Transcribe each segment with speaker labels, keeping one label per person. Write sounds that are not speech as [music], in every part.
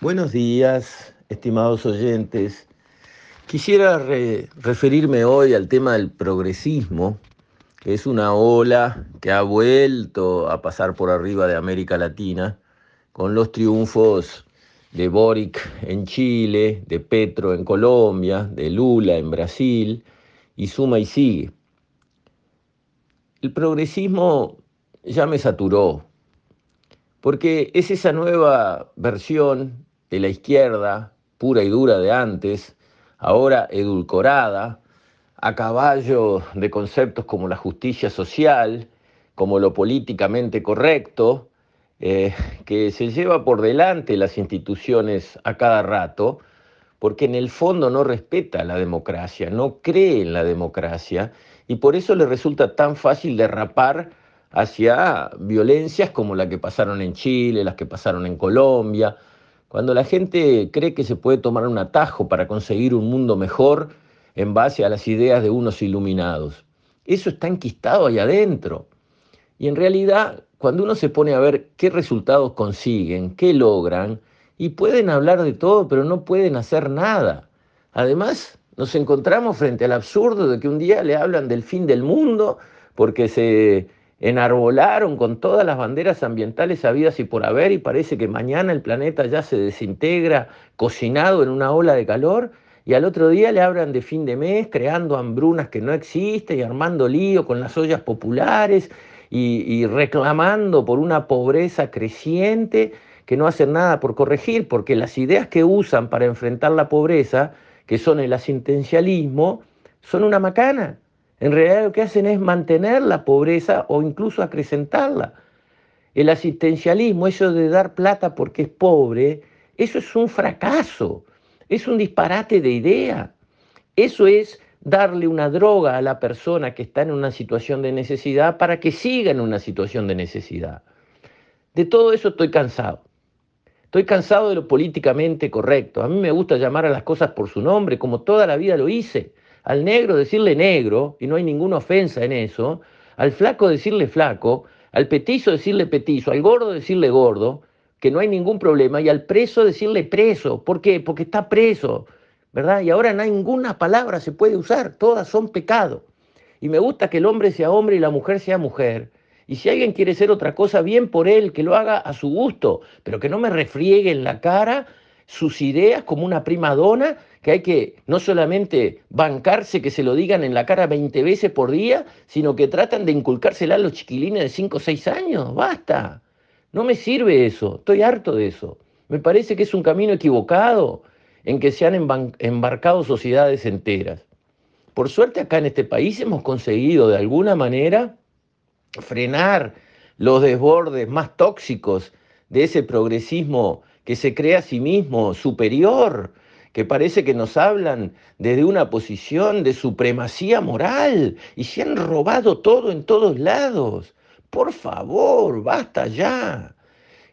Speaker 1: Buenos días, estimados oyentes. Quisiera referirme hoy al tema del progresismo, que es una ola que ha vuelto a pasar por arriba de América Latina con los triunfos de Boric en Chile, de Petro en Colombia, de Lula en Brasil, y suma y sigue. El progresismo ya me saturó, porque es esa nueva versión de la izquierda pura y dura de antes, ahora edulcorada, a caballo de conceptos como la justicia social, como lo políticamente correcto, eh, que se lleva por delante las instituciones a cada rato, porque en el fondo no respeta la democracia, no cree en la democracia, y por eso le resulta tan fácil derrapar hacia violencias como la que pasaron en Chile, las que pasaron en Colombia, cuando la gente cree que se puede tomar un atajo para conseguir un mundo mejor en base a las ideas de unos iluminados. Eso está enquistado ahí adentro. Y en realidad, cuando uno se pone a ver qué resultados consiguen, qué logran, y pueden hablar de todo, pero no pueden hacer nada. Además, nos encontramos frente al absurdo de que un día le hablan del fin del mundo porque se enarbolaron con todas las banderas ambientales habidas y por haber y parece que mañana el planeta ya se desintegra cocinado en una ola de calor y al otro día le hablan de fin de mes creando hambrunas que no existen y armando lío con las ollas populares y, y reclamando por una pobreza creciente que no hacen nada por corregir porque las ideas que usan para enfrentar la pobreza, que son el asistencialismo, son una macana en realidad lo que hacen es mantener la pobreza o incluso acrecentarla. El asistencialismo, eso de dar plata porque es pobre, eso es un fracaso, es un disparate de idea. Eso es darle una droga a la persona que está en una situación de necesidad para que siga en una situación de necesidad. De todo eso estoy cansado. Estoy cansado de lo políticamente correcto. A mí me gusta llamar a las cosas por su nombre, como toda la vida lo hice al negro decirle negro, y no hay ninguna ofensa en eso, al flaco decirle flaco, al petizo decirle petizo, al gordo decirle gordo, que no hay ningún problema, y al preso decirle preso. ¿Por qué? Porque está preso, ¿verdad? Y ahora ninguna palabra se puede usar, todas son pecado. Y me gusta que el hombre sea hombre y la mujer sea mujer. Y si alguien quiere ser otra cosa, bien por él, que lo haga a su gusto, pero que no me refriegue en la cara sus ideas como una prima dona que hay que no solamente bancarse que se lo digan en la cara 20 veces por día, sino que tratan de inculcársela a los chiquilines de 5 o 6 años. Basta. No me sirve eso. Estoy harto de eso. Me parece que es un camino equivocado en que se han embarcado sociedades enteras. Por suerte acá en este país hemos conseguido de alguna manera frenar los desbordes más tóxicos de ese progresismo que se cree a sí mismo superior, que parece que nos hablan desde una posición de supremacía moral y se han robado todo en todos lados. Por favor, basta ya.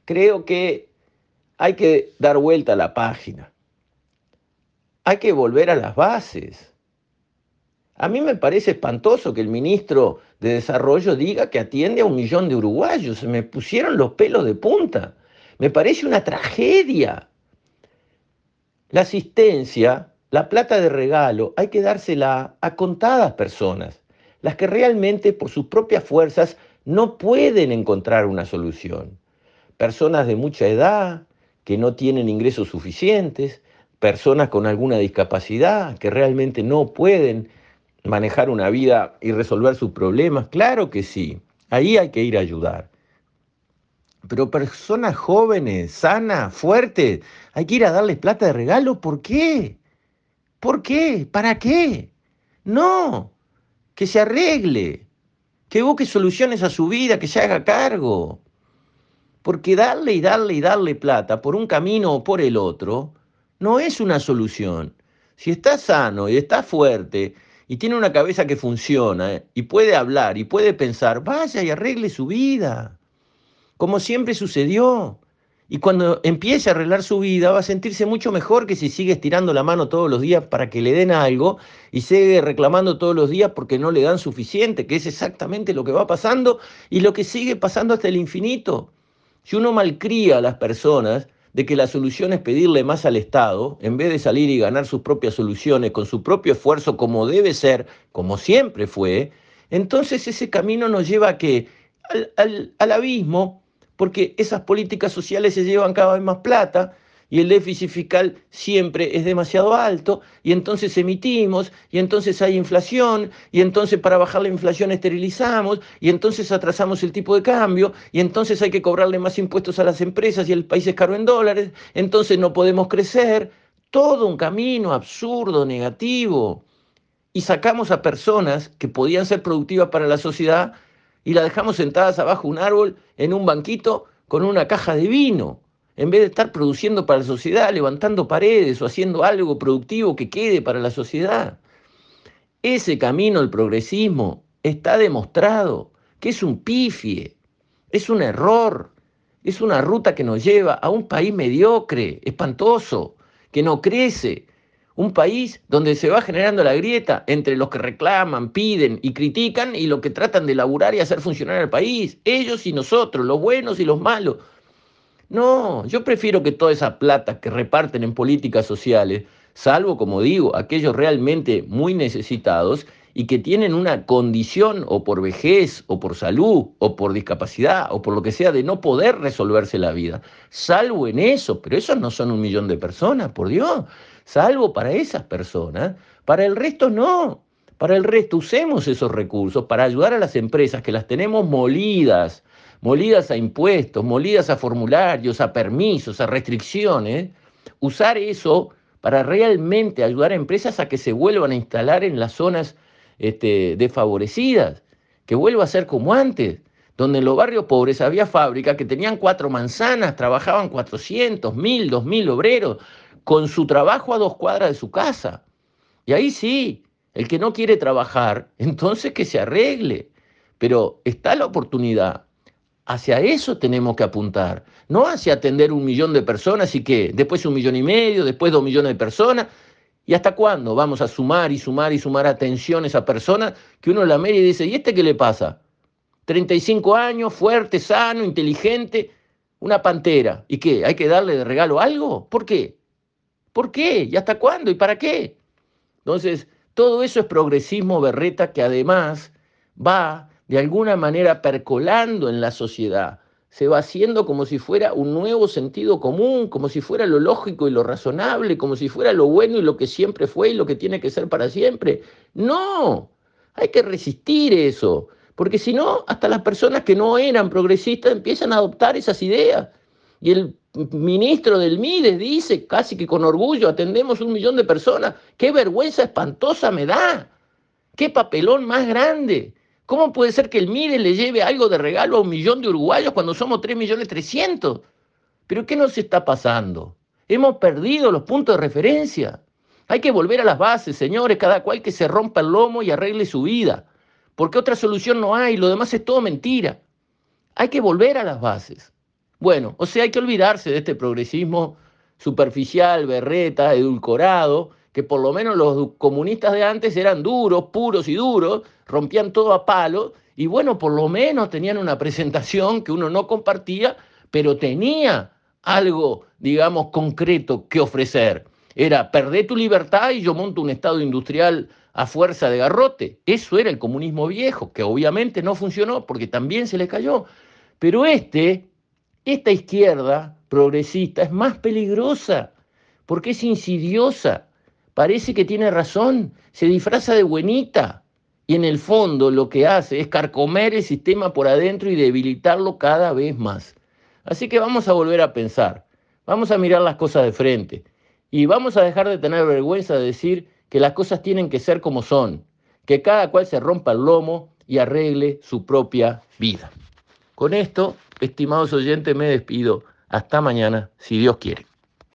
Speaker 1: Creo que hay que dar vuelta a la página. Hay que volver a las bases. A mí me parece espantoso que el ministro de Desarrollo diga que atiende a un millón de uruguayos. Me pusieron los pelos de punta. Me parece una tragedia. La asistencia, la plata de regalo, hay que dársela a contadas personas, las que realmente por sus propias fuerzas no pueden encontrar una solución. Personas de mucha edad, que no tienen ingresos suficientes, personas con alguna discapacidad, que realmente no pueden manejar una vida y resolver sus problemas. Claro que sí, ahí hay que ir a ayudar. Pero personas jóvenes, sanas, fuertes, hay que ir a darles plata de regalo. ¿Por qué? ¿Por qué? ¿Para qué? No, que se arregle, que busque soluciones a su vida, que se haga cargo. Porque darle y darle y darle plata por un camino o por el otro no es una solución. Si está sano y está fuerte y tiene una cabeza que funciona y puede hablar y puede pensar, vaya y arregle su vida como siempre sucedió. Y cuando empiece a arreglar su vida va a sentirse mucho mejor que si sigue estirando la mano todos los días para que le den algo y sigue reclamando todos los días porque no le dan suficiente, que es exactamente lo que va pasando y lo que sigue pasando hasta el infinito. Si uno malcría a las personas, de que la solución es pedirle más al Estado, en vez de salir y ganar sus propias soluciones con su propio esfuerzo, como debe ser, como siempre fue, entonces ese camino nos lleva a que al, al abismo, porque esas políticas sociales se llevan cada vez más plata, y el déficit fiscal siempre es demasiado alto y entonces emitimos y entonces hay inflación y entonces para bajar la inflación esterilizamos y entonces atrasamos el tipo de cambio y entonces hay que cobrarle más impuestos a las empresas y el país es caro en dólares, entonces no podemos crecer, todo un camino absurdo, negativo. Y sacamos a personas que podían ser productivas para la sociedad y las dejamos sentadas abajo un árbol en un banquito con una caja de vino en vez de estar produciendo para la sociedad, levantando paredes o haciendo algo productivo que quede para la sociedad. Ese camino, el progresismo, está demostrado que es un pifie, es un error, es una ruta que nos lleva a un país mediocre, espantoso, que no crece, un país donde se va generando la grieta entre los que reclaman, piden y critican y los que tratan de laburar y hacer funcionar el país, ellos y nosotros, los buenos y los malos, no, yo prefiero que toda esa plata que reparten en políticas sociales, salvo, como digo, aquellos realmente muy necesitados y que tienen una condición o por vejez o por salud o por discapacidad o por lo que sea de no poder resolverse la vida, salvo en eso, pero esos no son un millón de personas, por Dios, salvo para esas personas, para el resto no. Para el resto usemos esos recursos para ayudar a las empresas que las tenemos molidas, molidas a impuestos, molidas a formularios, a permisos, a restricciones, usar eso para realmente ayudar a empresas a que se vuelvan a instalar en las zonas este, desfavorecidas, que vuelva a ser como antes, donde en los barrios pobres había fábricas que tenían cuatro manzanas, trabajaban 400, 1000, 2000 obreros, con su trabajo a dos cuadras de su casa. Y ahí sí, el que no quiere trabajar, [laughs] entonces que se arregle. Pero está la oportunidad Hacia eso tenemos que apuntar, no hacia atender un millón de personas y que después un millón y medio, después dos millones de personas. ¿Y hasta cuándo vamos a sumar y sumar y sumar atención a esa persona que uno la mira y dice, ¿y este qué le pasa? 35 años, fuerte, sano, inteligente, una pantera. ¿Y qué? ¿Hay que darle de regalo algo? ¿Por qué? ¿Por qué? ¿Y hasta cuándo? ¿Y para qué? Entonces, todo eso es progresismo berreta que además va de alguna manera percolando en la sociedad, se va haciendo como si fuera un nuevo sentido común, como si fuera lo lógico y lo razonable, como si fuera lo bueno y lo que siempre fue y lo que tiene que ser para siempre. No, hay que resistir eso, porque si no, hasta las personas que no eran progresistas empiezan a adoptar esas ideas. Y el ministro del MIDES dice, casi que con orgullo, atendemos un millón de personas. Qué vergüenza espantosa me da. Qué papelón más grande. ¿Cómo puede ser que el MIDE le lleve algo de regalo a un millón de uruguayos cuando somos 3 millones 300? ¿Pero qué nos está pasando? Hemos perdido los puntos de referencia. Hay que volver a las bases, señores, cada cual que se rompa el lomo y arregle su vida. Porque otra solución no hay, lo demás es todo mentira. Hay que volver a las bases. Bueno, o sea, hay que olvidarse de este progresismo superficial, berreta, edulcorado, que por lo menos los comunistas de antes eran duros, puros y duros, rompían todo a palo, y bueno, por lo menos tenían una presentación que uno no compartía, pero tenía algo, digamos, concreto que ofrecer. Era perder tu libertad y yo monto un Estado industrial a fuerza de garrote. Eso era el comunismo viejo, que obviamente no funcionó porque también se le cayó. Pero este, esta izquierda progresista es más peligrosa porque es insidiosa parece que tiene razón, se disfraza de buenita y en el fondo lo que hace es carcomer el sistema por adentro y debilitarlo cada vez más. Así que vamos a volver a pensar, vamos a mirar las cosas de frente y vamos a dejar de tener vergüenza de decir que las cosas tienen que ser como son, que cada cual se rompa el lomo y arregle su propia vida. Con esto, estimados oyentes, me despido. Hasta mañana, si Dios quiere.